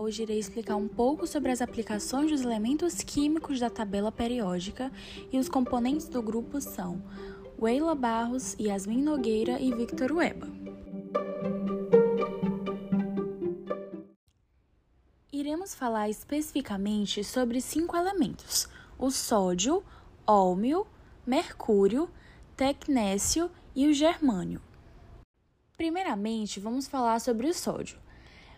Hoje irei explicar um pouco sobre as aplicações dos elementos químicos da tabela periódica e os componentes do grupo são Weila Barros, Yasmin Nogueira e Victor Weba. Iremos falar especificamente sobre cinco elementos: o sódio, ólmio, mercúrio, tecnécio e o germânio. Primeiramente, vamos falar sobre o sódio.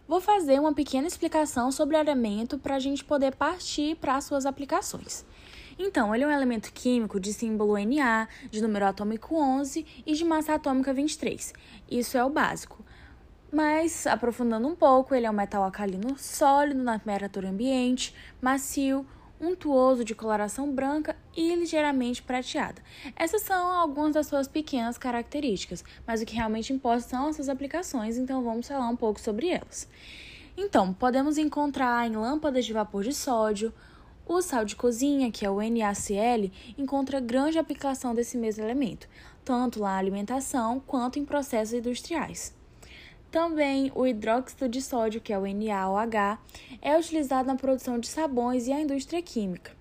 Vou fazer uma pequena explicação sobre o elemento para a gente poder partir para as suas aplicações. Então, ele é um elemento químico de símbolo Na, de número atômico 11 e de massa atômica 23. Isso é o básico. Mas, aprofundando um pouco, ele é um metal alcalino sólido na temperatura ambiente, macio, untuoso de coloração branca e ligeiramente prateada. Essas são algumas das suas pequenas características, mas o que realmente importa são as suas aplicações, então vamos falar um pouco sobre elas. Então, podemos encontrar em lâmpadas de vapor de sódio, o sal de cozinha, que é o NaCl, encontra grande aplicação desse mesmo elemento, tanto na alimentação quanto em processos industriais. Também o hidróxido de sódio, que é o NaOH, é utilizado na produção de sabões e a indústria química.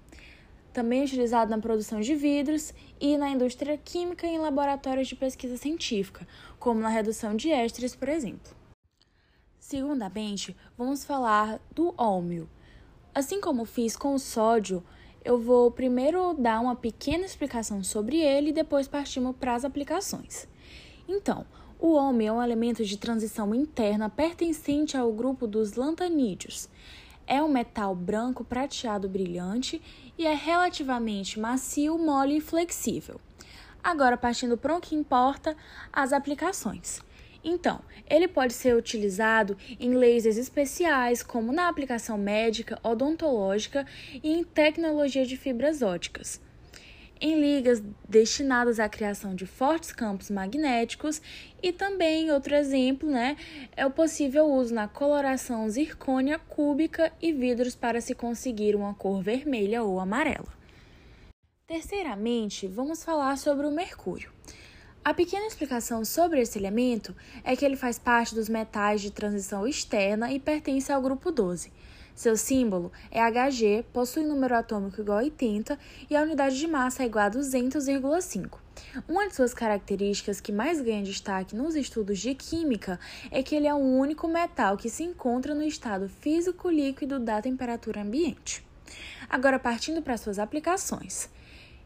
Também é utilizado na produção de vidros e na indústria química e em laboratórios de pesquisa científica, como na redução de ésteres, por exemplo. Segundamente, vamos falar do ólmio. Assim como fiz com o sódio, eu vou primeiro dar uma pequena explicação sobre ele e depois partimos para as aplicações. Então, o homem é um elemento de transição interna pertencente ao grupo dos lantanídeos. É um metal branco prateado brilhante e é relativamente macio, mole e flexível. Agora, partindo para o que importa, as aplicações. Então, ele pode ser utilizado em lasers especiais, como na aplicação médica, odontológica e em tecnologia de fibras óticas em ligas destinadas à criação de fortes campos magnéticos e também outro exemplo, né, é o possível uso na coloração zircônia cúbica e vidros para se conseguir uma cor vermelha ou amarela. Terceiramente, vamos falar sobre o mercúrio. A pequena explicação sobre esse elemento é que ele faz parte dos metais de transição externa e pertence ao grupo 12. Seu símbolo é Hg, possui número atômico igual a 80 e a unidade de massa é igual a 200,5. Uma de suas características que mais ganha destaque nos estudos de química é que ele é o único metal que se encontra no estado físico líquido da temperatura ambiente. Agora, partindo para suas aplicações.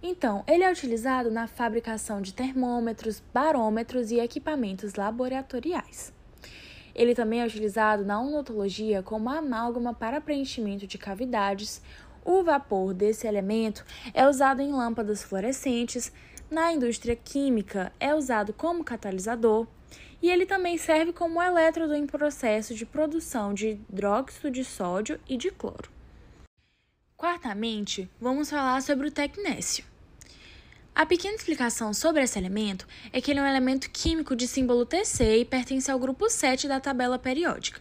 Então, ele é utilizado na fabricação de termômetros, barômetros e equipamentos laboratoriais. Ele também é utilizado na odontologia como amálgama para preenchimento de cavidades. O vapor desse elemento é usado em lâmpadas fluorescentes, na indústria química é usado como catalisador e ele também serve como elétrodo em processo de produção de hidróxido de sódio e de cloro. Quartamente, vamos falar sobre o tecnécio. A pequena explicação sobre esse elemento é que ele é um elemento químico de símbolo Tc e pertence ao grupo 7 da tabela periódica.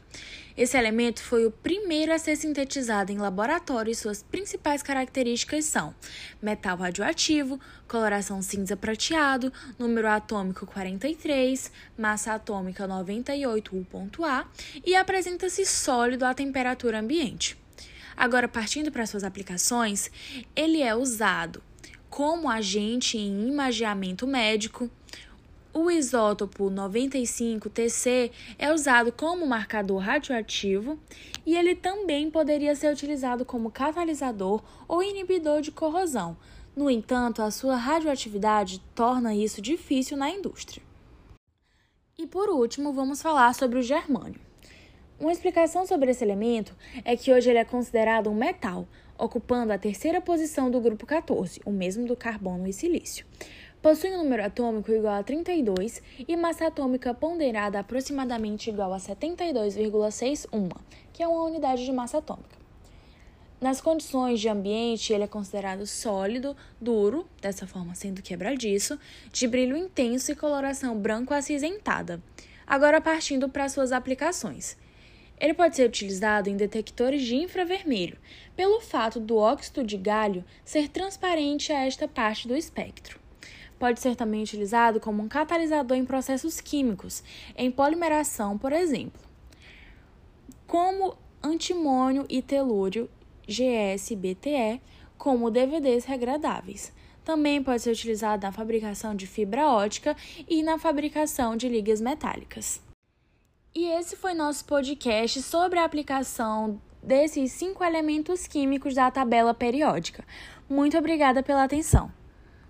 Esse elemento foi o primeiro a ser sintetizado em laboratório e suas principais características são metal radioativo, coloração cinza prateado, número atômico 43, massa atômica 98 U.A e apresenta-se sólido à temperatura ambiente. Agora, partindo para suas aplicações, ele é usado como agente em imageamento médico. O isótopo 95Tc é usado como marcador radioativo e ele também poderia ser utilizado como catalisador ou inibidor de corrosão. No entanto, a sua radioatividade torna isso difícil na indústria. E por último, vamos falar sobre o germânio. Uma explicação sobre esse elemento é que hoje ele é considerado um metal, ocupando a terceira posição do grupo 14, o mesmo do carbono e silício. Possui um número atômico igual a 32 e massa atômica ponderada aproximadamente igual a 72,61, que é uma unidade de massa atômica. Nas condições de ambiente, ele é considerado sólido, duro, dessa forma sendo quebradiço, de brilho intenso e coloração branco acinzentada. Agora partindo para suas aplicações. Ele pode ser utilizado em detectores de infravermelho, pelo fato do óxido de galho ser transparente a esta parte do espectro. Pode ser também utilizado como um catalisador em processos químicos, em polimeração, por exemplo. Como antimônio e telúrio, GSBTE, como DVDs regradáveis. Também pode ser utilizado na fabricação de fibra ótica e na fabricação de ligas metálicas. E esse foi nosso podcast sobre a aplicação desses cinco elementos químicos da tabela periódica. Muito obrigada pela atenção.